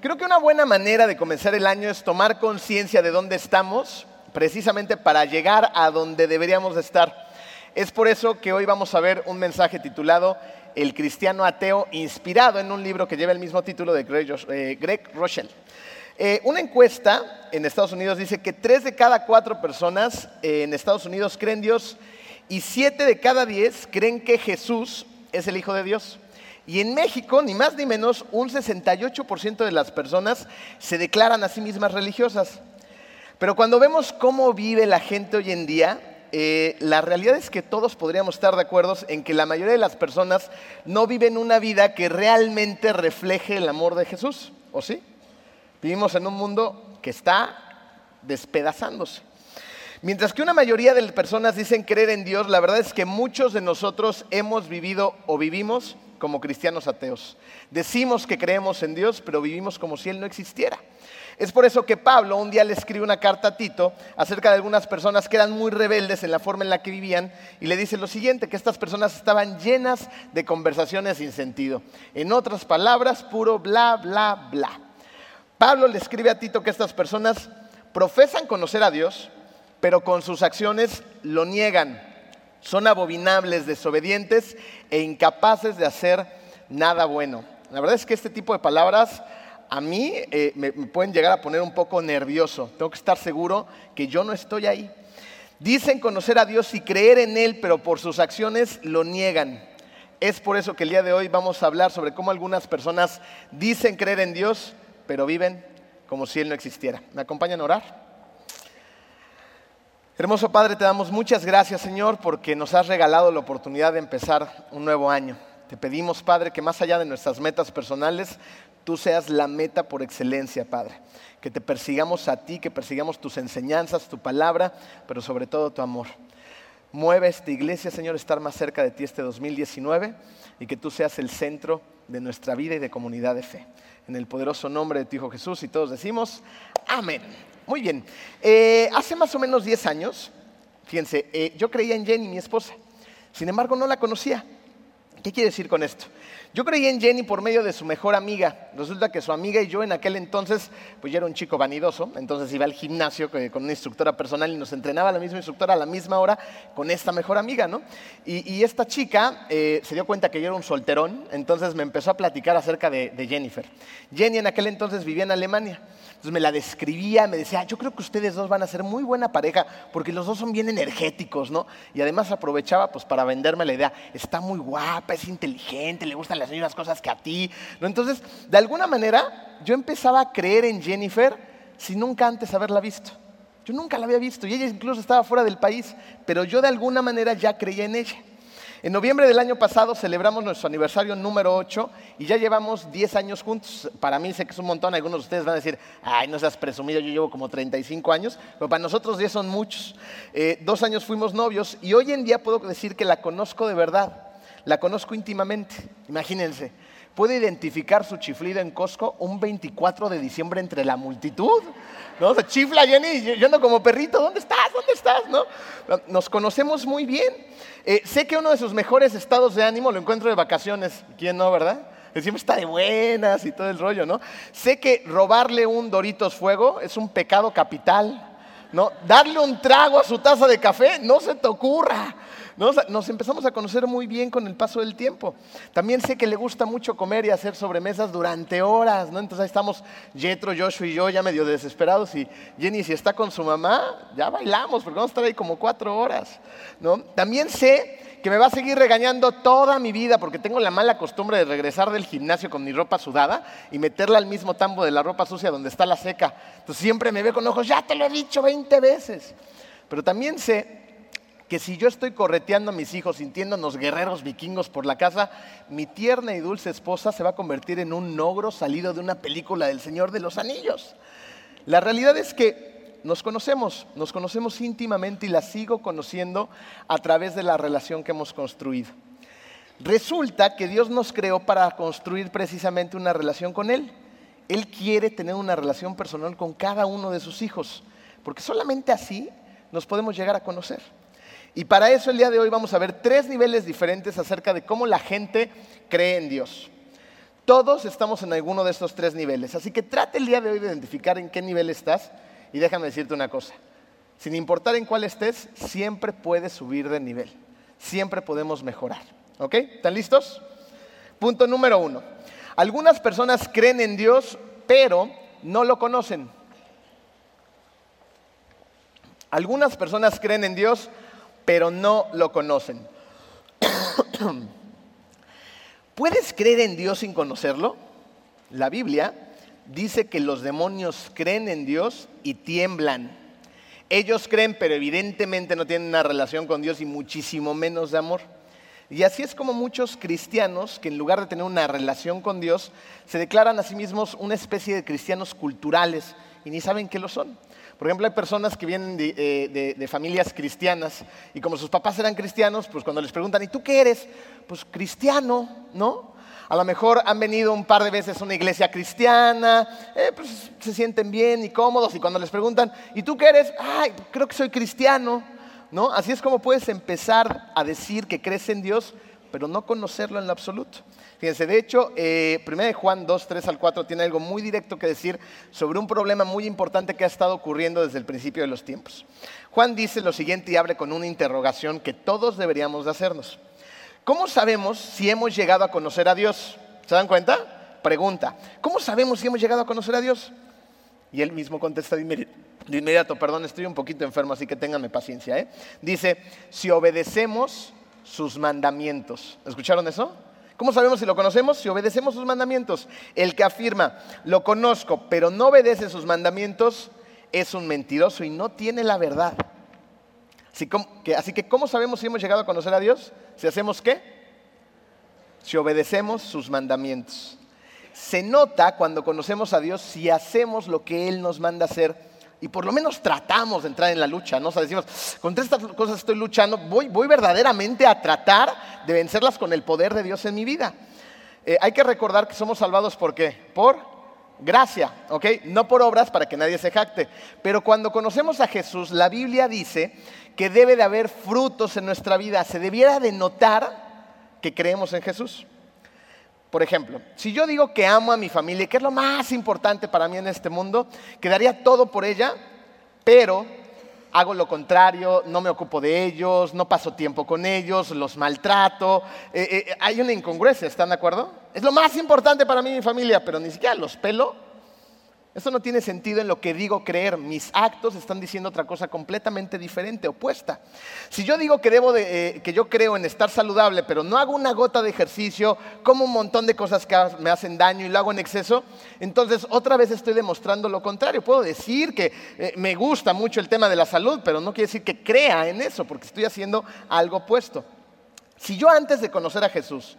Creo que una buena manera de comenzar el año es tomar conciencia de dónde estamos, precisamente para llegar a donde deberíamos estar. Es por eso que hoy vamos a ver un mensaje titulado El cristiano ateo, inspirado en un libro que lleva el mismo título de Greg, eh, Rochelle. Eh, una encuesta en Estados Unidos dice que tres de cada cuatro personas eh, en Estados Unidos creen Dios y siete de cada diez creen que Jesús es el Hijo de Dios. Y en México, ni más ni menos, un 68% de las personas se declaran a sí mismas religiosas. Pero cuando vemos cómo vive la gente hoy en día, eh, la realidad es que todos podríamos estar de acuerdo en que la mayoría de las personas no viven una vida que realmente refleje el amor de Jesús, ¿o sí? Vivimos en un mundo que está despedazándose. Mientras que una mayoría de personas dicen creer en Dios, la verdad es que muchos de nosotros hemos vivido o vivimos como cristianos ateos. Decimos que creemos en Dios, pero vivimos como si Él no existiera. Es por eso que Pablo un día le escribe una carta a Tito acerca de algunas personas que eran muy rebeldes en la forma en la que vivían y le dice lo siguiente, que estas personas estaban llenas de conversaciones sin sentido. En otras palabras, puro bla, bla, bla. Pablo le escribe a Tito que estas personas profesan conocer a Dios, pero con sus acciones lo niegan. Son abominables, desobedientes e incapaces de hacer nada bueno. La verdad es que este tipo de palabras a mí eh, me, pueden llegar a poner un poco nervioso. Tengo que estar seguro que yo no estoy ahí. Dicen conocer a Dios y creer en Él, pero por sus acciones lo niegan. Es por eso que el día de hoy vamos a hablar sobre cómo algunas personas dicen creer en Dios, pero viven como si Él no existiera. ¿Me acompañan a orar? Hermoso Padre, te damos muchas gracias, Señor, porque nos has regalado la oportunidad de empezar un nuevo año. Te pedimos, Padre, que más allá de nuestras metas personales, tú seas la meta por excelencia, Padre. Que te persigamos a ti, que persigamos tus enseñanzas, tu palabra, pero sobre todo tu amor. Mueve esta iglesia, Señor, estar más cerca de ti este 2019 y que tú seas el centro de nuestra vida y de comunidad de fe. En el poderoso nombre de tu Hijo Jesús y todos decimos, amén. Muy bien. Eh, hace más o menos 10 años, fíjense, eh, yo creía en Jenny, mi esposa. Sin embargo, no la conocía. ¿Qué quiere decir con esto? Yo creí en Jenny por medio de su mejor amiga. Resulta que su amiga y yo en aquel entonces, pues yo era un chico vanidoso, entonces iba al gimnasio con una instructora personal y nos entrenaba la misma instructora a la misma hora con esta mejor amiga, ¿no? Y, esta chica eh, se dio cuenta que yo era un solterón, entonces me empezó a platicar acerca de, de Jennifer. Jenny en aquel entonces vivía en Alemania. Entonces me la describía, me decía, yo creo que ustedes dos van a ser muy buena pareja porque los dos son bien energéticos, ¿no? Y además aprovechaba pues para venderme la idea, está muy guapa, es inteligente, le gustan las mismas cosas que a ti, ¿no? Entonces, de alguna manera, yo empezaba a creer en Jennifer sin nunca antes haberla visto. Yo nunca la había visto y ella incluso estaba fuera del país, pero yo de alguna manera ya creía en ella. En noviembre del año pasado celebramos nuestro aniversario número 8 y ya llevamos 10 años juntos. Para mí sé que es un montón, algunos de ustedes van a decir, ay, no seas presumido, yo llevo como 35 años, pero para nosotros 10 son muchos. Eh, dos años fuimos novios y hoy en día puedo decir que la conozco de verdad, la conozco íntimamente, imagínense. Puede identificar su chiflido en Costco un 24 de diciembre entre la multitud. ¿no? Se chifla Jenny, yo ando como perrito, ¿dónde estás? ¿Dónde estás? ¿no? Nos conocemos muy bien. Eh, sé que uno de sus mejores estados de ánimo lo encuentro de vacaciones. ¿Quién no, verdad? Siempre está de buenas y todo el rollo, ¿no? Sé que robarle un Doritos Fuego es un pecado capital, ¿no? Darle un trago a su taza de café, no se te ocurra. Nos empezamos a conocer muy bien con el paso del tiempo. También sé que le gusta mucho comer y hacer sobremesas durante horas, ¿no? Entonces ahí estamos Jetro, Joshua y yo ya medio desesperados y Jenny si está con su mamá, ya bailamos porque vamos a estar ahí como cuatro horas, ¿no? También sé que me va a seguir regañando toda mi vida porque tengo la mala costumbre de regresar del gimnasio con mi ropa sudada y meterla al mismo tambo de la ropa sucia donde está la seca. Entonces siempre me ve con ojos, ya te lo he dicho 20 veces. Pero también sé que si yo estoy correteando a mis hijos sintiéndonos guerreros vikingos por la casa, mi tierna y dulce esposa se va a convertir en un ogro salido de una película del Señor de los Anillos. La realidad es que nos conocemos, nos conocemos íntimamente y la sigo conociendo a través de la relación que hemos construido. Resulta que Dios nos creó para construir precisamente una relación con Él. Él quiere tener una relación personal con cada uno de sus hijos, porque solamente así nos podemos llegar a conocer. Y para eso el día de hoy vamos a ver tres niveles diferentes acerca de cómo la gente cree en Dios. Todos estamos en alguno de estos tres niveles. Así que trate el día de hoy de identificar en qué nivel estás y déjame decirte una cosa. Sin importar en cuál estés, siempre puedes subir de nivel. Siempre podemos mejorar. ¿Ok? ¿Están listos? Punto número uno. Algunas personas creen en Dios, pero no lo conocen. Algunas personas creen en Dios, pero no lo conocen. ¿Puedes creer en Dios sin conocerlo? La Biblia dice que los demonios creen en Dios y tiemblan. Ellos creen, pero evidentemente no tienen una relación con Dios y muchísimo menos de amor. Y así es como muchos cristianos, que en lugar de tener una relación con Dios, se declaran a sí mismos una especie de cristianos culturales y ni saben qué lo son. Por ejemplo, hay personas que vienen eh, de, familias cristianas y como sus papás eran cristianos, pues cuando les preguntan, ¿y tú qué eres? Pues cristiano, ¿no? A lo mejor han venido un par de veces a una iglesia cristiana, eh, pues se sienten bien y cómodos y cuando les preguntan, ¿y tú qué eres? Ay, creo que soy cristiano, ¿no? Así es como puedes empezar a decir que crees en Dios, pero no conocerlo en lo absoluto. Fíjense, de hecho, eh, 1 Juan 2, 3 al 4 tiene algo muy directo que decir sobre un problema muy importante que ha estado ocurriendo desde el principio de los tiempos. Juan dice lo siguiente y abre con una interrogación que todos deberíamos de hacernos. ¿Cómo sabemos si hemos llegado a conocer a Dios? ¿Se dan cuenta? Pregunta, ¿cómo sabemos si hemos llegado a conocer a Dios? Y él mismo contesta de inmediato, perdón, estoy un poquito enfermo, así que ténganme paciencia. ¿eh? Dice, si obedecemos sus mandamientos. ¿Escucharon eso? ¿Cómo sabemos si lo conocemos? Si obedecemos sus mandamientos. El que afirma, lo conozco, pero no obedece sus mandamientos, es un mentiroso y no tiene la verdad. Así, que, así que, ¿cómo sabemos si hemos llegado a conocer a Dios? Si hacemos qué? Si obedecemos sus mandamientos. Se nota cuando conocemos a Dios si hacemos lo que Él nos manda hacer y por lo menos tratamos de entrar en la lucha, ¿no? O sea, decimos, contra estas cosas estoy luchando, voy, voy verdaderamente a tratar de vencerlas con el poder de Dios en mi vida. Eh, hay que recordar que somos salvados por qué? Por gracia, ¿ok? No por obras para que nadie se jacte. Pero cuando conocemos a Jesús, la Biblia dice que debe de haber frutos en nuestra vida. Se debiera de notar que creemos en Jesús. Por ejemplo, si yo digo que amo a mi familia, que es lo más importante para mí en este mundo, que daría todo por ella, pero hago lo contrario, no me ocupo de ellos, no paso tiempo con ellos, los maltrato. Eh, eh, hay una incongruencia, ¿están de acuerdo? Es lo más importante para mí mi familia, pero ni siquiera los pelo eso no tiene sentido en lo que digo creer. Mis actos están diciendo otra cosa completamente diferente, opuesta. Si yo digo que, debo de, eh, que yo creo en estar saludable, pero no hago una gota de ejercicio, como un montón de cosas que me hacen daño y lo hago en exceso, entonces otra vez estoy demostrando lo contrario. Puedo decir que eh, me gusta mucho el tema de la salud, pero no quiere decir que crea en eso, porque estoy haciendo algo opuesto. Si yo antes de conocer a Jesús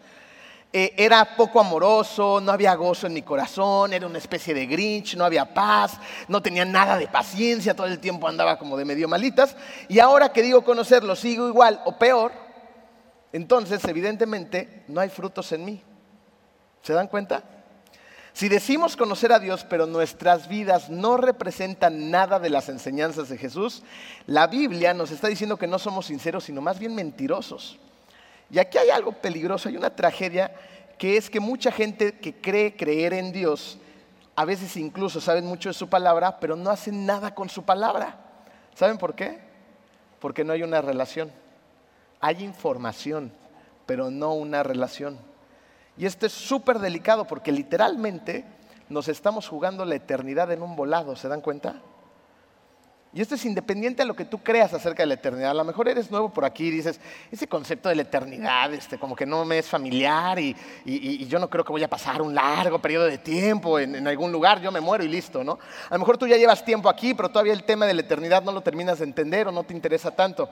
eh, era poco amoroso, no había gozo en mi corazón, era una especie de grinch, no había paz, no tenía nada de paciencia, todo el tiempo andaba como de medio malitas. Y ahora que digo conocerlo, sigo igual o peor, entonces evidentemente no hay frutos en mí. ¿Se dan cuenta? Si decimos conocer a Dios, pero nuestras vidas no representan nada de las enseñanzas de Jesús, la Biblia nos está diciendo que no somos sinceros, sino más bien mentirosos. Y aquí hay algo peligroso, hay una tragedia que es que mucha gente que cree creer en Dios, a veces incluso saben mucho de su palabra, pero no hacen nada con su palabra. ¿Saben por qué? Porque no hay una relación. Hay información, pero no una relación. Y esto es súper delicado porque literalmente nos estamos jugando la eternidad en un volado, ¿se dan cuenta? Y esto es independiente de lo que tú creas acerca de la eternidad. A lo mejor eres nuevo por aquí y dices, ese concepto de la eternidad, este, como que no me es familiar y, yo no creo que voy a pasar un largo periodo de tiempo en, en, algún lugar, yo me muero y listo, ¿no? A lo mejor tú ya llevas tiempo aquí, pero todavía el tema de la eternidad no lo terminas de entender o no te interesa tanto.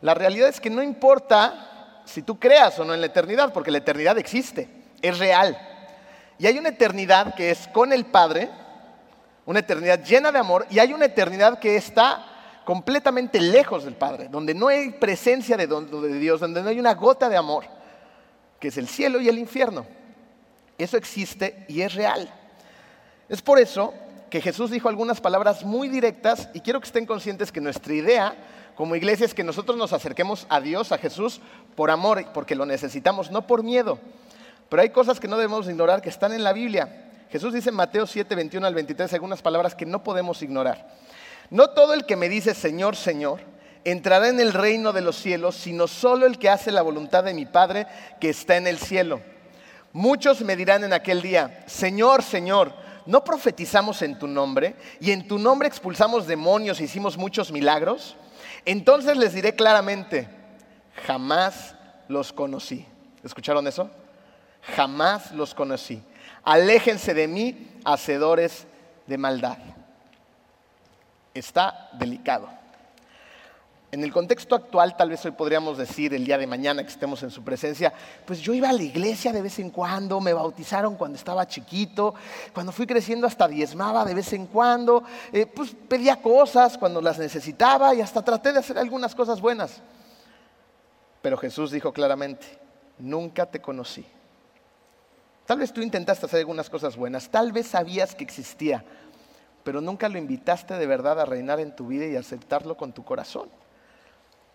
La realidad es que no importa si tú creas o no en la eternidad, porque la eternidad existe, es real. Y hay una eternidad que es con el Padre, una eternidad llena de amor y hay una eternidad que está completamente lejos del Padre, donde no hay presencia de, Dios, donde no hay una gota de amor, que es el cielo y el infierno. Eso existe y es real. Es por eso que Jesús dijo algunas palabras muy directas y quiero que estén conscientes que nuestra idea como iglesia es que nosotros nos acerquemos a Dios, a Jesús, por amor, porque lo necesitamos, no por miedo. Pero hay cosas que no debemos ignorar que están en la Biblia. Jesús dice en Mateo 7, 21 al 23 algunas palabras que no podemos ignorar. No todo el que me dice Señor, Señor, entrará en el reino de los cielos, sino solo el que hace la voluntad de mi Padre que está en el cielo. Muchos me dirán en aquel día, Señor, Señor, ¿no profetizamos en tu nombre? Y en tu nombre expulsamos demonios e hicimos muchos milagros. Entonces les diré claramente, jamás los conocí. ¿Escucharon eso? Jamás los conocí. Aléjense de mí, hacedores de maldad. Está delicado. En el contexto actual, tal vez hoy podríamos decir, el día de mañana que estemos en su presencia, pues yo iba a la iglesia de vez en cuando, me bautizaron cuando estaba chiquito, cuando fui creciendo hasta diezmaba de vez en cuando, eh, pues pedía cosas cuando las necesitaba y hasta traté de hacer algunas cosas buenas. Pero Jesús dijo claramente, nunca te conocí. Tal vez tú intentaste hacer algunas cosas buenas, tal vez sabías que existía, pero nunca lo invitaste de verdad a reinar en tu vida y aceptarlo con tu corazón.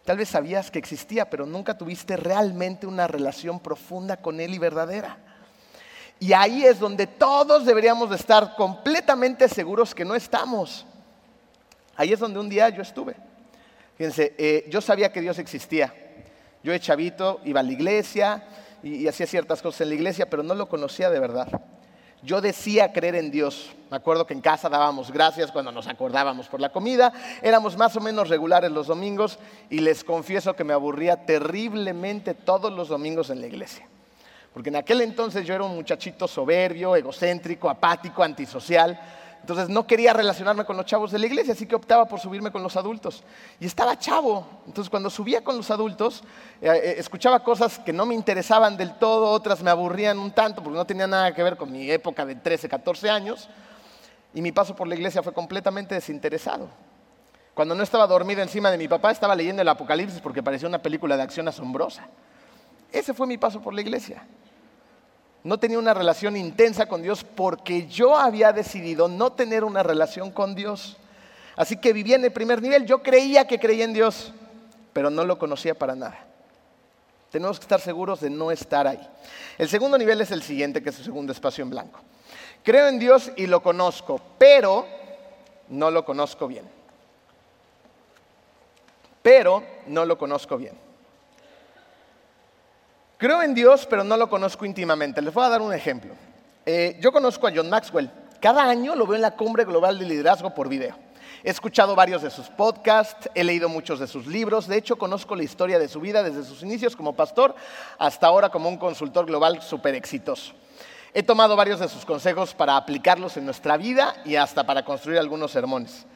Tal vez sabías que existía, pero nunca tuviste realmente una relación profunda con Él y verdadera. Y ahí es donde todos deberíamos de estar completamente seguros que no estamos. Ahí es donde un día yo estuve. Fíjense, eh, yo sabía que Dios existía. Yo de chavito iba a la iglesia y hacía ciertas cosas en la iglesia, pero no lo conocía de verdad. Yo decía creer en Dios. Me acuerdo que en casa dábamos gracias cuando nos acordábamos por la comida. Éramos más o menos regulares los domingos y les confieso que me aburría terriblemente todos los domingos en la iglesia. Porque en aquel entonces yo era un muchachito soberbio, egocéntrico, apático, antisocial. Entonces no quería relacionarme con los chavos de la iglesia, así que optaba por subirme con los adultos. Y estaba chavo. Entonces cuando subía con los adultos, eh, eh, escuchaba cosas que no me interesaban del todo, otras me aburrían un tanto porque no tenía nada que ver con mi época de 13, 14 años. Y mi paso por la iglesia fue completamente desinteresado. Cuando no estaba dormido encima de mi papá, estaba leyendo el Apocalipsis porque parecía una película de acción asombrosa. Ese fue mi paso por la iglesia no tenía una relación intensa con Dios porque yo había decidido no tener una relación con Dios. Así que vivía en el primer nivel. Yo creía que creía en Dios, pero no lo conocía para nada. Tenemos que estar seguros de no estar ahí. El segundo nivel es el siguiente, que es el segundo espacio en blanco. Creo en Dios y lo conozco, pero no lo conozco bien. Pero no lo conozco bien. Creo en Dios, pero no lo conozco íntimamente. Les voy a dar un ejemplo. Eh, yo conozco a John Maxwell. Cada año lo veo en la Cumbre Global de Liderazgo por video. He escuchado varios de sus podcasts, he leído muchos de sus libros, de hecho conozco la historia de su vida desde sus inicios como pastor hasta ahora como un consultor global súper exitoso. He tomado varios de sus consejos para aplicarlos en nuestra vida y hasta para construir algunos sermones.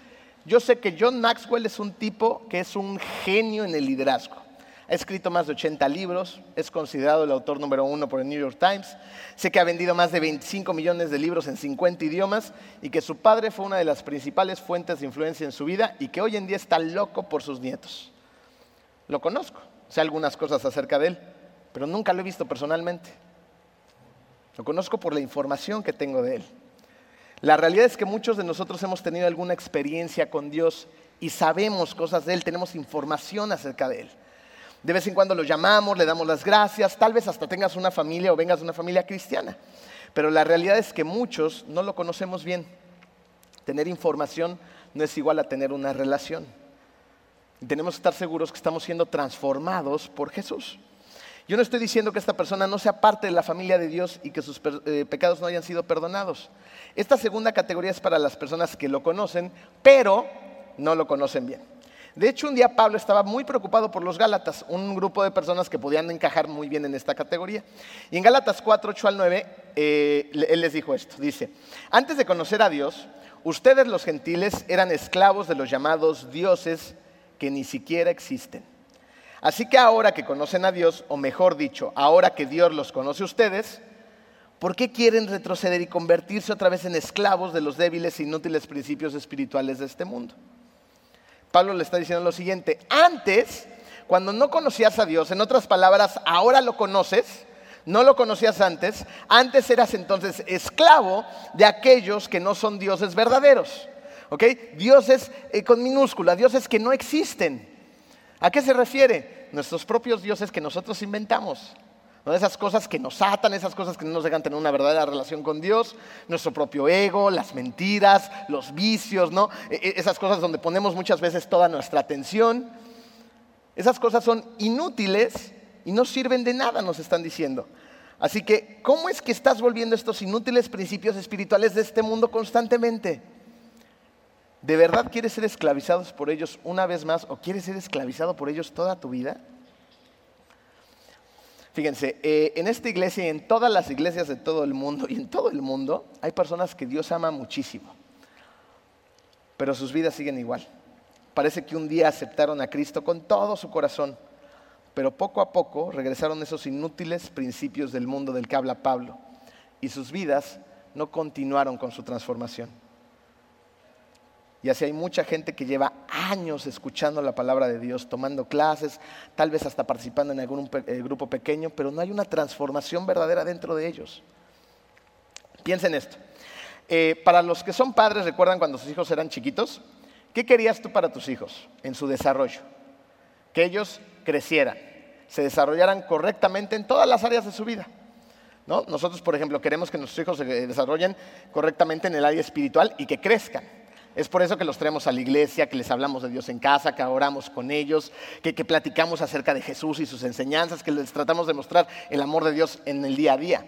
Yo sé que John Maxwell es un tipo que es un genio en el liderazgo. Ha escrito más de 80 libros, es considerado el autor número uno por el New York Times. Sé que ha vendido más de 25 millones de libros en 50 idiomas y que su padre fue una de las principales fuentes de influencia en su vida y que hoy en día está loco por sus nietos. Lo conozco, sé algunas cosas acerca de él, pero nunca lo he visto personalmente. Lo conozco por la información que tengo de él. La realidad es que muchos de nosotros hemos tenido alguna experiencia con Dios y sabemos cosas de Él, tenemos información acerca de Él. De vez en cuando lo llamamos, le damos las gracias, tal vez hasta tengas una familia o vengas de una familia cristiana. Pero la realidad es que muchos no lo conocemos bien. Tener información no es igual a tener una relación. tenemos que estar seguros que estamos siendo transformados por Jesús. Yo no estoy diciendo que esta persona no sea parte de la familia de Dios y que sus eh, pecados no hayan sido perdonados. Esta segunda categoría es para las personas que lo conocen, pero no lo conocen bien. De hecho, un día Pablo estaba muy preocupado por los Gálatas, un grupo de personas que podían encajar muy bien en esta categoría. Y en Gálatas 4, 8 al 9, eh, él les dijo esto. Dice, antes de conocer a Dios, ustedes los gentiles eran esclavos de los llamados dioses que ni siquiera existen. Así que ahora que conocen a Dios, o mejor dicho, ahora que Dios los conoce a ustedes, ¿por qué quieren retroceder y convertirse otra vez en esclavos de los débiles e inútiles principios espirituales de este mundo? Pablo le está diciendo lo siguiente, antes, cuando no conocías a Dios, en otras palabras, ahora lo conoces, no lo conocías antes, antes eras entonces esclavo de aquellos que no son dioses verdaderos. ¿Ok? Dioses eh, con minúscula, dioses que no existen. ¿A qué se refiere? Nuestros propios dioses que nosotros inventamos. Esas cosas que nos atan, esas cosas que no nos dejan tener una verdadera relación con Dios, nuestro propio ego, las mentiras, los vicios, ¿no? E, e, esas cosas donde ponemos muchas veces toda nuestra atención. Esas cosas son inútiles y no sirven de nada, nos están diciendo. Así que, ¿cómo es que estás volviendo estos inútiles principios espirituales de este mundo constantemente? ¿De verdad quieres ser esclavizados por ellos una vez más o quieres ser esclavizado por ellos toda tu vida? Fíjense, eh, en esta iglesia y en todas las iglesias de todo el mundo y en todo el mundo hay personas que Dios ama muchísimo, pero sus vidas siguen igual. Parece que un día aceptaron a Cristo con todo su corazón, pero poco a poco regresaron esos inútiles principios del mundo del que habla Pablo y sus vidas no continuaron con su transformación. Y así hay mucha gente que lleva años escuchando la palabra de Dios, tomando clases, tal vez hasta participando en algún eh, grupo pequeño, pero no hay una transformación verdadera dentro de ellos. Piensen esto. Eh, para los que son padres, recuerdan cuando sus hijos eran chiquitos, ¿qué querías tú para tus hijos en su desarrollo? Que ellos crecieran, se desarrollaran correctamente en todas las áreas de su vida. ¿no? Nosotros, por ejemplo, queremos que nuestros hijos se desarrollen correctamente en el área espiritual y que crezcan. Es por eso que los traemos a la iglesia, que les hablamos de Dios en casa, que oramos con ellos, que, platicamos acerca de Jesús y sus enseñanzas, que les tratamos de mostrar el amor de Dios en el día a día.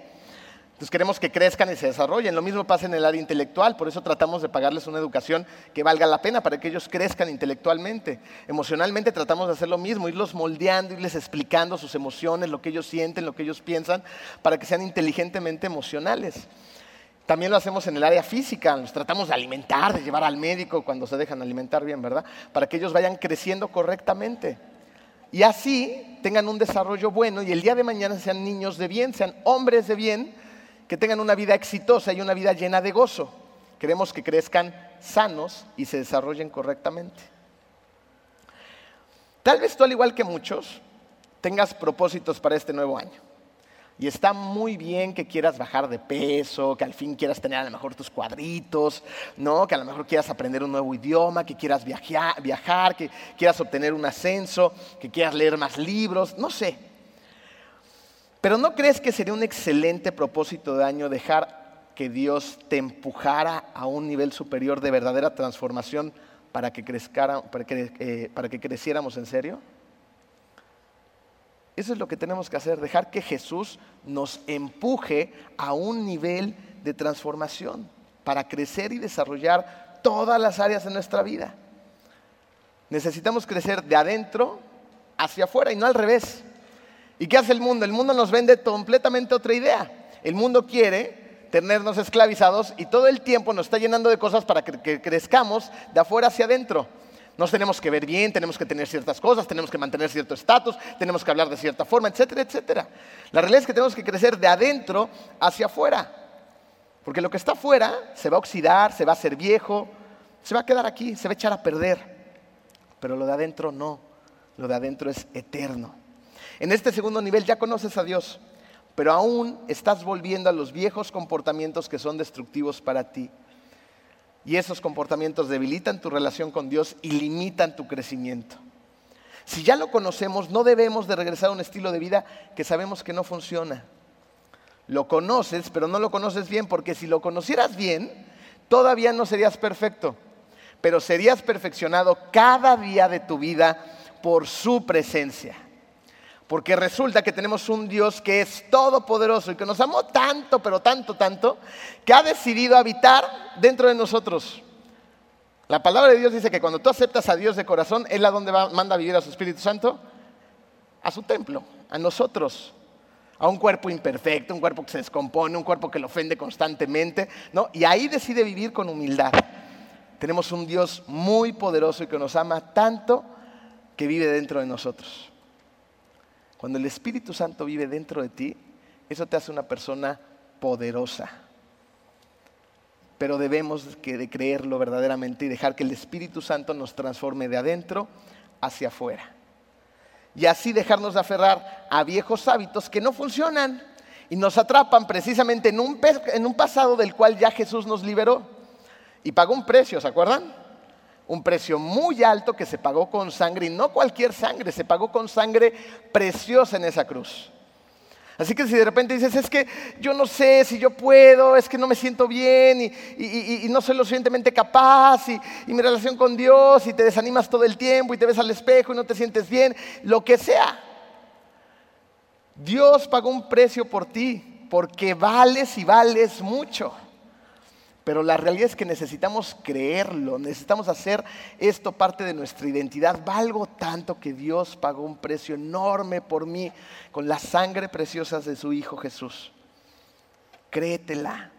Entonces queremos que crezcan y se desarrollen. Lo mismo pasa en el área intelectual, por eso tratamos de pagarles una educación que valga la pena para que ellos crezcan intelectualmente. Emocionalmente tratamos de hacer lo mismo, irlos moldeando, irles explicando sus emociones, lo que ellos sienten, lo que ellos piensan, para que sean inteligentemente emocionales. También lo hacemos en el área física, los tratamos de alimentar, de llevar al médico cuando se dejan alimentar bien, ¿verdad? Para que ellos vayan creciendo correctamente. Y así tengan un desarrollo bueno y el día de mañana sean niños de bien, sean hombres de bien, que tengan una vida exitosa y una vida llena de gozo. Queremos que crezcan sanos y se desarrollen correctamente. Tal vez tú, al igual que muchos, tengas propósitos para este nuevo año. Y está muy bien que quieras bajar de peso, que al fin quieras tener a lo mejor tus cuadritos, ¿no? que a lo mejor quieras aprender un nuevo idioma, que quieras viajar, que quieras obtener un ascenso, que quieras leer más libros, no sé. Pero ¿no crees que sería un excelente propósito de año dejar que Dios te empujara a un nivel superior de verdadera transformación para que, para que, eh, para que creciéramos en serio? Eso es lo que tenemos que hacer, dejar que Jesús nos empuje a un nivel de transformación para crecer y desarrollar todas las áreas de nuestra vida. Necesitamos crecer de adentro hacia afuera y no al revés. ¿Y qué hace el mundo? El mundo nos vende completamente otra idea. El mundo quiere tenernos esclavizados y todo el tiempo nos está llenando de cosas para que, crezcamos de afuera hacia adentro. Nos tenemos que ver bien, tenemos que tener ciertas cosas, tenemos que mantener cierto estatus, tenemos que hablar de cierta forma, etcétera, etcétera. La realidad es que tenemos que crecer de adentro hacia afuera. Porque lo que está afuera se va a oxidar, se va a hacer viejo, se va a quedar aquí, se va a echar a perder. Pero lo de adentro no, lo de adentro es eterno. En este segundo nivel ya conoces a Dios, pero aún estás volviendo a los viejos comportamientos que son destructivos para ti. Y esos comportamientos debilitan tu relación con Dios y limitan tu crecimiento. Si ya lo conocemos, no debemos de regresar a un estilo de vida que sabemos que no funciona. Lo conoces, pero no lo conoces bien, porque si lo conocieras bien, todavía no serías perfecto, pero serías perfeccionado cada día de tu vida por su presencia. Porque resulta que tenemos un Dios que es todopoderoso y que nos amó tanto, pero tanto, tanto, que ha decidido habitar dentro de nosotros. La palabra de Dios dice que cuando tú aceptas a Dios de corazón, Él a dónde va, manda a vivir a su Espíritu Santo? A su templo, a nosotros. A un cuerpo imperfecto, un cuerpo que se descompone, un cuerpo que lo ofende constantemente, ¿no? Y ahí decide vivir con humildad. Tenemos un Dios muy poderoso y que nos ama tanto que vive dentro de nosotros. Cuando el Espíritu Santo vive dentro de ti, eso te hace una persona poderosa. Pero debemos de creerlo verdaderamente y dejar que el Espíritu Santo nos transforme de adentro hacia afuera. Y así dejarnos de aferrar a viejos hábitos que no funcionan y nos atrapan precisamente en un, en un pasado del cual ya Jesús nos liberó. Y pagó un precio, ¿se acuerdan? Un precio muy alto que se pagó con sangre, y no cualquier sangre, se pagó con sangre preciosa en esa cruz. Así que si de repente dices, es que yo no sé si yo puedo, es que no me siento bien y, no soy lo suficientemente capaz y, mi relación con Dios y te desanimas todo el tiempo y te ves al espejo y no te sientes bien, lo que sea. Dios pagó un precio por ti porque vales y vales mucho. Pero la realidad es que necesitamos creerlo, necesitamos hacer esto parte de nuestra identidad. Valgo tanto que Dios pagó un precio enorme por mí con la sangre preciosa de su Hijo Jesús. Créetela.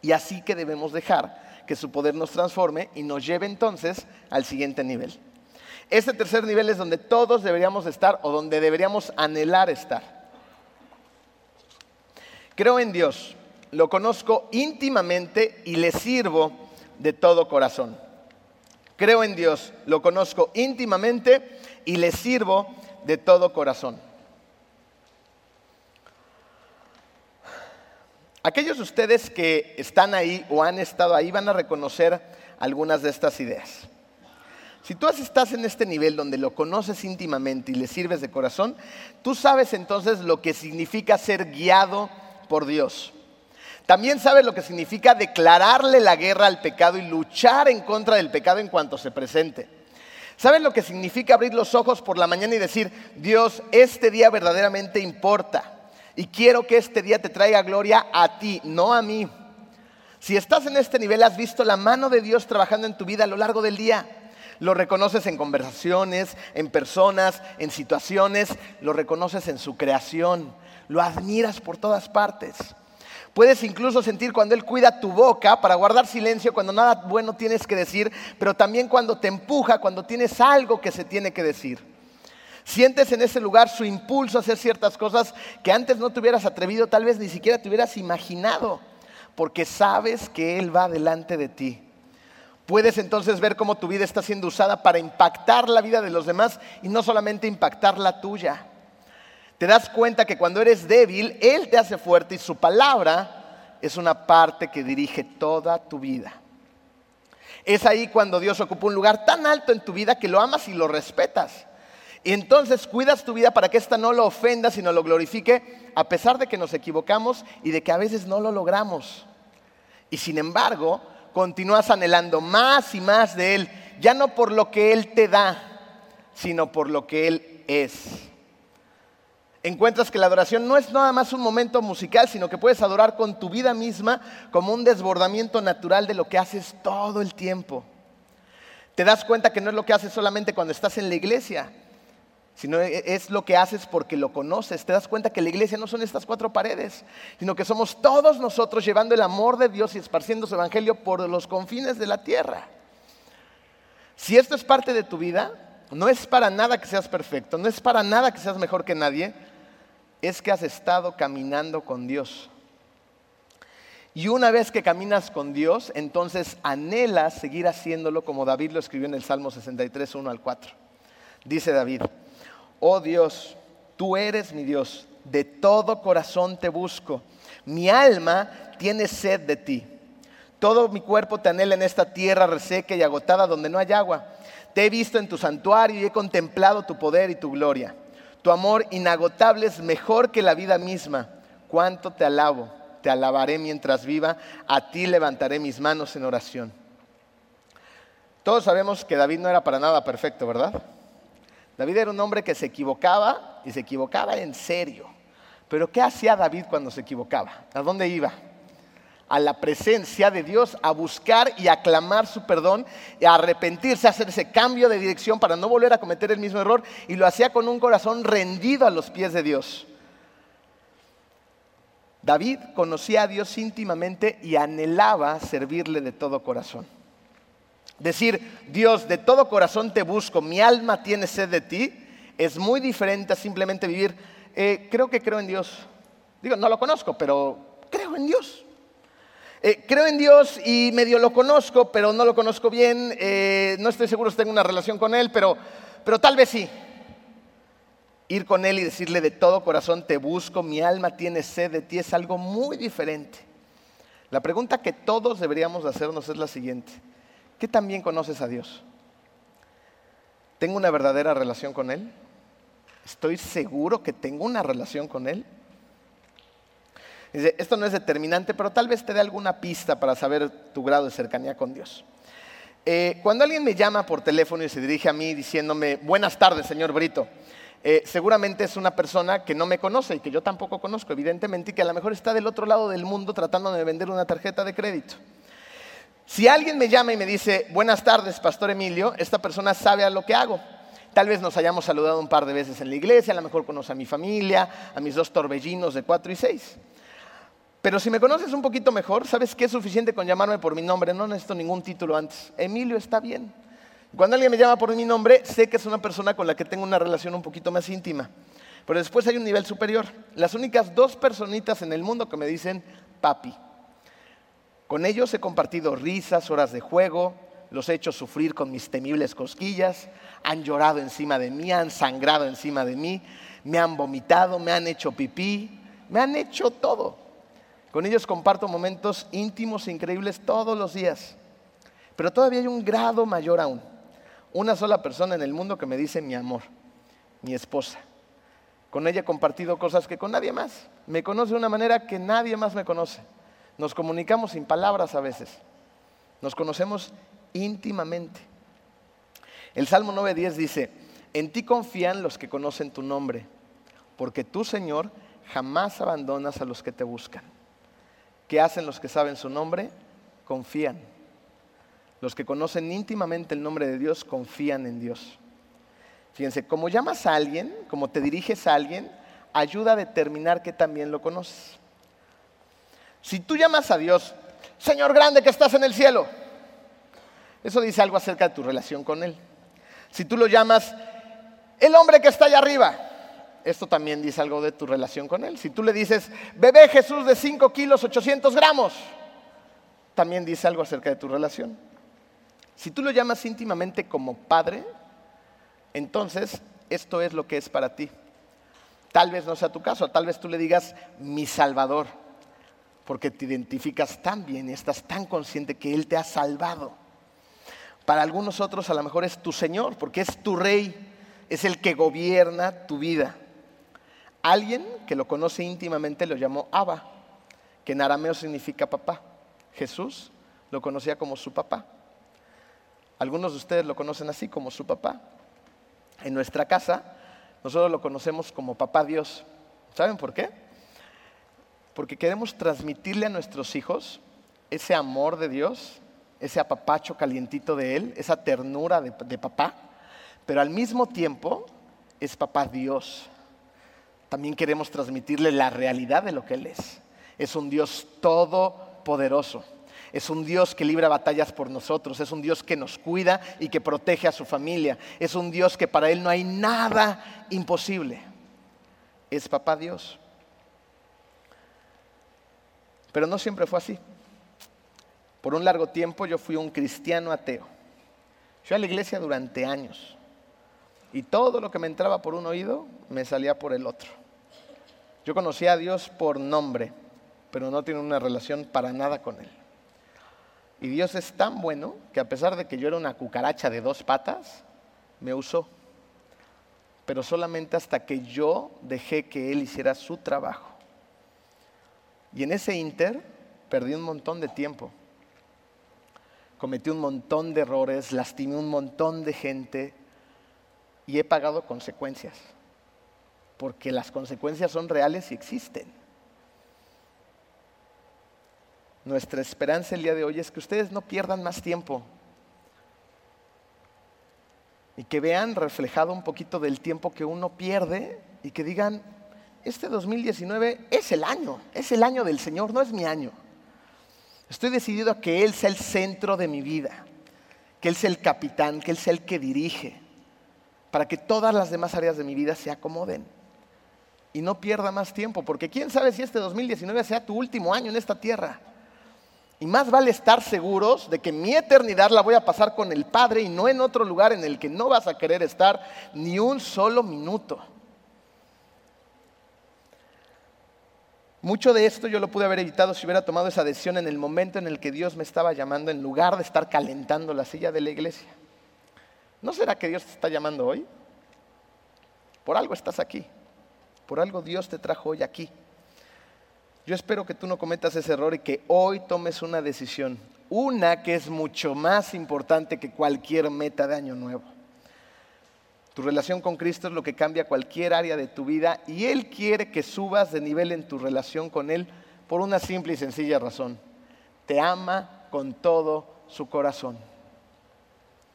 Y así que debemos dejar que su poder nos transforme y nos lleve entonces al siguiente nivel. Este tercer nivel es donde todos deberíamos estar o donde deberíamos anhelar estar. Creo en Dios lo conozco íntimamente y le sirvo de todo corazón. Creo en Dios, lo conozco íntimamente y le sirvo de todo corazón. Aquellos de ustedes que están ahí o han estado ahí van a reconocer algunas de estas ideas. Si tú estás en este nivel donde lo conoces íntimamente y le sirves de corazón, tú sabes entonces lo que significa ser guiado por Dios. También sabes lo que significa declararle la guerra al pecado y luchar en contra del pecado en cuanto se presente. ¿Sabes lo que significa abrir los ojos por la mañana y decir, Dios, este día verdaderamente importa y quiero que este día te traiga gloria a ti, no a mí? Si estás en este nivel, has visto la mano de Dios trabajando en tu vida a lo largo del día. Lo reconoces en conversaciones, en personas, en situaciones, lo reconoces en su creación, lo admiras por todas partes. Puedes incluso sentir cuando Él cuida tu boca para guardar silencio cuando nada bueno tienes que decir, pero también cuando te empuja, cuando tienes algo que se tiene que decir. Sientes en ese lugar su impulso a hacer ciertas cosas que antes no te hubieras atrevido, tal vez ni siquiera te hubieras imaginado, porque sabes que Él va delante de ti. Puedes entonces ver cómo tu vida está siendo usada para impactar la vida de los demás y no solamente impactar la tuya te das cuenta que cuando eres débil, Él te hace fuerte y su palabra es una parte que dirige toda tu vida. Es ahí cuando Dios ocupa un lugar tan alto en tu vida que lo amas y lo respetas. Y entonces cuidas tu vida para que ésta no lo ofenda, sino lo glorifique, a pesar de que nos equivocamos y de que a veces no lo logramos. Y sin embargo, continúas anhelando más y más de Él, ya no por lo que Él te da, sino por lo que Él es encuentras que la adoración no es nada más un momento musical, sino que puedes adorar con tu vida misma como un desbordamiento natural de lo que haces todo el tiempo. Te das cuenta que no es lo que haces solamente cuando estás en la iglesia, sino e, es lo que haces porque lo conoces. Te das cuenta que la iglesia no son estas cuatro paredes, sino que somos todos nosotros llevando el amor de Dios y esparciendo su evangelio por los confines de la tierra. Si esto es parte de tu vida, no es para nada que seas perfecto, no es para nada que seas mejor que nadie, es que has estado caminando con Dios. Y una vez que caminas con Dios, entonces anhelas seguir haciéndolo como David lo escribió en el Salmo 63, 1 al 4. Dice David, oh Dios, tú eres mi Dios, de todo corazón te busco, mi alma tiene sed de ti. Todo mi cuerpo te anhela en esta tierra reseca y agotada donde no hay agua. Te he visto en tu santuario y he contemplado tu poder y tu gloria. Tu amor inagotable es mejor que la vida misma. Cuánto te alabo, te alabaré mientras viva, a ti levantaré mis manos en oración. Todos sabemos que David no era para nada perfecto, ¿verdad? David era un hombre que se equivocaba y se equivocaba en serio. Pero ¿qué hacía David cuando se equivocaba? ¿A dónde iba? A la presencia de Dios, a buscar y a clamar su perdón, a arrepentirse, a hacer ese cambio de dirección para no volver a cometer el mismo error, y lo hacía con un corazón rendido a los pies de Dios. David conocía a Dios íntimamente y anhelaba servirle de todo corazón. Decir, Dios, de todo corazón te busco, mi alma tiene sed de ti, es muy diferente a simplemente vivir, eh, creo que creo en Dios. Digo, no lo conozco, pero creo en Dios. Eh, creo en Dios y medio lo conozco, pero no lo conozco bien. Eh, no estoy seguro si tengo una relación con Él, pero, pero tal vez sí. Ir con Él y decirle de todo corazón, te busco, mi alma tiene sed de ti, es algo muy diferente. La pregunta que todos deberíamos hacernos es la siguiente. ¿Qué tan bien conoces a Dios? ¿Tengo una verdadera relación con Él? ¿Estoy seguro que tengo una relación con Él? Dice, esto no es determinante, pero tal vez te dé alguna pista para saber tu grado de cercanía con Dios. Eh, cuando alguien me llama por teléfono y se dirige a mí diciéndome, buenas tardes, señor Brito, eh, seguramente es una persona que no me conoce y que yo tampoco conozco, evidentemente, y que a lo mejor está del otro lado del mundo tratando de vender una tarjeta de crédito. Si alguien me llama y me dice, buenas tardes, Pastor Emilio, esta persona sabe a lo que hago. Tal vez nos hayamos saludado un par de veces en la iglesia, a lo mejor conoce a mi familia, a mis dos torbellinos de cuatro y seis. Pero si me conoces un poquito mejor, sabes que es suficiente con llamarme por mi nombre, no necesito ningún título antes. Emilio está bien. Cuando alguien me llama por mi nombre, sé que es una persona con la que tengo una relación un poquito más íntima. Pero después hay un nivel superior. Las únicas dos personitas en el mundo que me dicen papi. Con ellos he compartido risas, horas de juego, los he hecho sufrir con mis temibles cosquillas, han llorado encima de mí, han sangrado encima de mí, me han vomitado, me han hecho pipí, me han hecho todo. Con ellos comparto momentos íntimos e increíbles todos los días. Pero todavía hay un grado mayor aún. Una sola persona en el mundo que me dice mi amor, mi esposa. Con ella he compartido cosas que con nadie más. Me conoce de una manera que nadie más me conoce. Nos comunicamos sin palabras a veces. Nos conocemos íntimamente. El Salmo 9.10 dice, en ti confían los que conocen tu nombre, porque tú, Señor, jamás abandonas a los que te buscan. ¿Qué hacen los que saben su nombre? Confían. Los que conocen íntimamente el nombre de Dios confían en Dios. Fíjense, como llamas a alguien, como te diriges a alguien, ayuda a determinar que también lo conoces. Si tú llamas a Dios, Señor grande que estás en el cielo, eso dice algo acerca de tu relación con Él. Si tú lo llamas el hombre que está allá arriba, esto también dice algo de tu relación con Él. Si tú le dices, bebé Jesús de 5 kilos 800 gramos, también dice algo acerca de tu relación. Si tú lo llamas íntimamente como Padre, entonces esto es lo que es para ti. Tal vez no sea tu caso, tal vez tú le digas mi Salvador, porque te identificas tan bien y estás tan consciente que Él te ha salvado. Para algunos otros a lo mejor es tu Señor, porque es tu Rey, es el que gobierna tu vida. Alguien que lo conoce íntimamente lo llamó Abba, que en arameo significa papá. Jesús lo conocía como su papá. Algunos de ustedes lo conocen así como su papá. En nuestra casa nosotros lo conocemos como papá Dios. ¿Saben por qué? Porque queremos transmitirle a nuestros hijos ese amor de Dios, ese apapacho calientito de Él, esa ternura de, de papá, pero al mismo tiempo es papá Dios también queremos transmitirle la realidad de lo que Él es. Es un Dios todopoderoso. Es un Dios que libra batallas por nosotros. Es un Dios que nos cuida y que protege a su familia. Es un Dios que para Él no hay nada imposible. Es papá Dios. Pero no siempre fue así. Por un largo tiempo yo fui un cristiano ateo. Fui a la iglesia durante años. Y todo lo que me entraba por un oído me salía por el otro. Yo conocía a Dios por nombre, pero no tiene una relación para nada con Él. Y Dios es tan bueno que a pesar de que yo era una cucaracha de dos patas, me usó. Pero solamente hasta que yo dejé que Él hiciera su trabajo. Y en ese inter perdí un montón de tiempo. Cometí un montón de errores, lastimé un montón de gente, y he pagado consecuencias, porque las consecuencias son reales y existen. Nuestra esperanza el día de hoy es que ustedes no pierdan más tiempo y que vean reflejado un poquito del tiempo que uno pierde y que digan, este 2019 es el año, es el año del Señor, no es mi año. Estoy decidido a que Él sea el centro de mi vida, que Él sea el capitán, que Él sea el que dirige para que todas las demás áreas de mi vida se acomoden y no pierda más tiempo, porque quién sabe si este 2019 sea tu último año en esta tierra. Y más vale estar seguros de que mi eternidad la voy a pasar con el Padre y no en otro lugar en el que no vas a querer estar ni un solo minuto. Mucho de esto yo lo pude haber evitado si hubiera tomado esa decisión en el momento en el que Dios me estaba llamando, en lugar de estar calentando la silla de la iglesia. ¿No será que Dios te está llamando hoy? Por algo estás aquí. Por algo Dios te trajo hoy aquí. Yo espero que tú no cometas ese error y que hoy tomes una decisión, una que es mucho más importante que cualquier meta de año nuevo. Tu relación con Cristo es lo que cambia cualquier área de tu vida y Él quiere que subas de nivel en tu relación con Él por una simple y sencilla razón. Te ama con todo su corazón.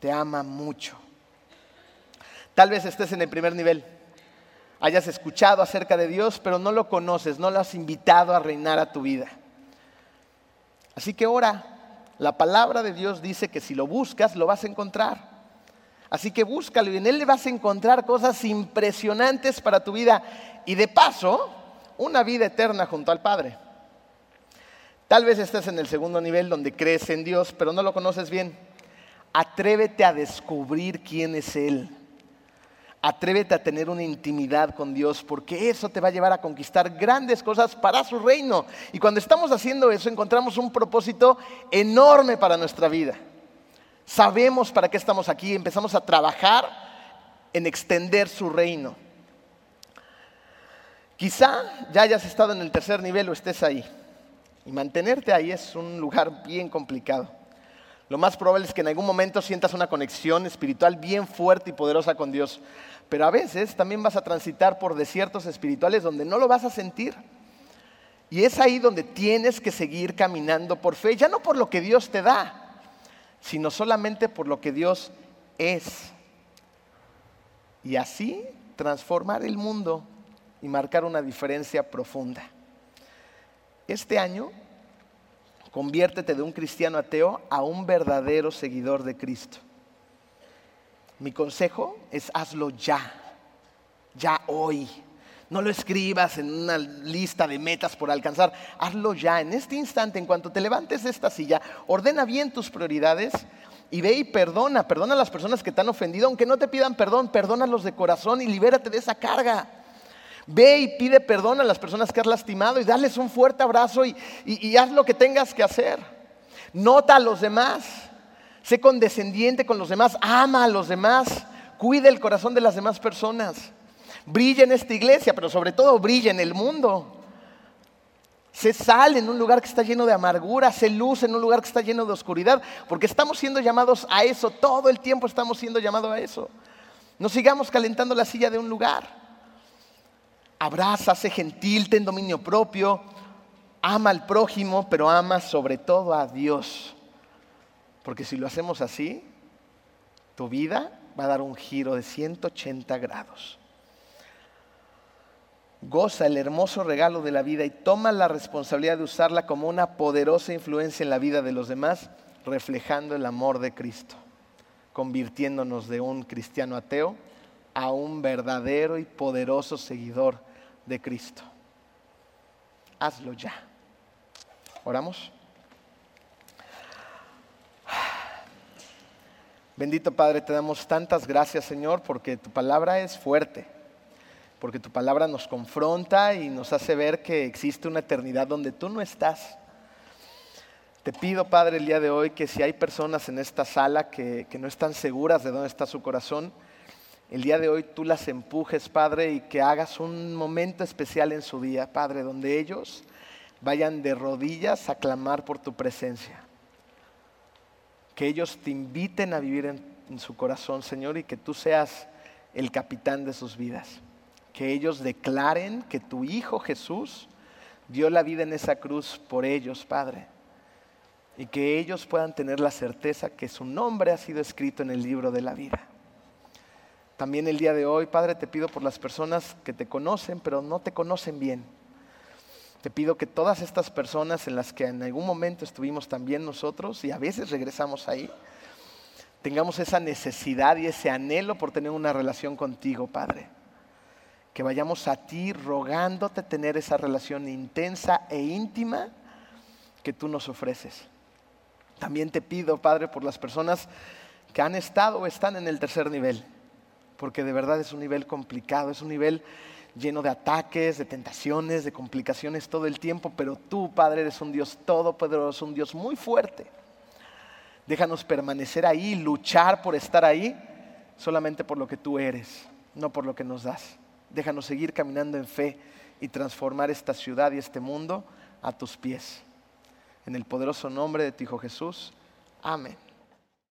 Te ama mucho. Tal vez estés en el primer nivel, hayas escuchado acerca de Dios, pero no lo conoces, no lo has invitado a reinar a tu vida. Así que ora, la palabra de Dios dice que si lo buscas, lo vas a encontrar. Así que búscalo y en Él vas a encontrar cosas impresionantes para tu vida y de paso, una vida eterna junto al Padre. Tal vez estés en el segundo nivel donde crees en Dios, pero no lo conoces bien. Atrévete a descubrir quién es Él. Atrévete a tener una intimidad con Dios, porque eso te va a llevar a conquistar grandes cosas para su reino. Y cuando estamos haciendo eso, encontramos un propósito enorme para nuestra vida. Sabemos para qué estamos aquí, empezamos a trabajar en extender su reino. Quizá ya hayas estado en el tercer nivel o estés ahí. Y mantenerte ahí es un lugar bien complicado. Lo más probable es que en algún momento sientas una conexión espiritual bien fuerte y poderosa con Dios. Pero a veces también vas a transitar por desiertos espirituales donde no lo vas a sentir. Y es ahí donde tienes que seguir caminando por fe, ya no por lo que Dios te da, sino solamente por lo que Dios es. Y así transformar el mundo y marcar una diferencia profunda. Este año, conviértete de un cristiano ateo a un verdadero seguidor de Cristo. Mi consejo es hazlo ya, ya hoy. No lo escribas en una lista de metas por alcanzar. Hazlo ya, en este instante, en cuanto te levantes de esta silla, ordena bien tus prioridades y ve y perdona. Perdona a las personas que te han ofendido, aunque no te pidan perdón, perdónalos de corazón y libérate de esa carga. Ve y pide perdón a las personas que has lastimado y dales un fuerte abrazo y, y haz lo que tengas que hacer. Nota a los demás. Sé condescendiente con los demás. Ama a los demás. Cuida el corazón de las demás personas brilla en esta iglesia, pero sobre todo brilla en el mundo. Se sale en un lugar que está lleno de amargura, se luce en un lugar que está lleno de oscuridad, porque estamos siendo llamados a eso, todo el tiempo estamos siendo llamados a eso. No sigamos calentando la silla de un lugar. Abraza, sé gentil, ten dominio propio, ama al prójimo, pero ama sobre todo a Dios. Porque si lo hacemos así, tu vida va a dar un giro de 180 grados goza el hermoso regalo de la vida y toma la responsabilidad de usarla como una poderosa influencia en la vida de los demás, reflejando el amor de Cristo, convirtiéndonos de un cristiano ateo a un verdadero y poderoso seguidor de Cristo. Hazlo ya. ¿Oramos? Bendito Padre, te damos tantas gracias, Señor, porque tu palabra es fuerte porque tu palabra nos confronta y nos hace ver que existe una eternidad donde tú no estás. Te pido, Padre, el día de hoy que si hay personas en esta sala que, no están seguras de dónde está su corazón, el día de hoy tú las empujes, Padre, y que hagas un momento especial en su día, Padre, donde ellos vayan de rodillas a clamar por tu presencia. Que ellos te inviten a vivir en su corazón, Señor, y que tú seas el capitán de sus vidas que ellos declaren que tu Hijo Jesús dio la vida en esa cruz por ellos, Padre. Y que ellos puedan tener la certeza que su nombre ha sido escrito en el libro de la vida. También el día de hoy, Padre, te pido por las personas que te conocen, pero no te conocen bien. Te pido que todas estas personas en las que en algún momento estuvimos también nosotros y a veces regresamos ahí, tengamos esa necesidad y ese anhelo por tener una relación contigo, Padre que vayamos a ti rogándote tener esa relación intensa e íntima que tú nos ofreces. También te pido, Padre, por las personas que han estado o están en el tercer nivel, porque de verdad es un nivel complicado, es un nivel lleno de ataques, de tentaciones, de complicaciones todo el tiempo, pero tú, Padre, eres un Dios todopoderoso, un Dios muy fuerte. Déjanos permanecer ahí, luchar por estar ahí, solamente por lo que tú eres, no por lo que nos das. Déjanos seguir caminando en fe y transformar esta ciudad y este mundo a tus pies. En el poderoso nombre de tu Hijo Jesús. Amén.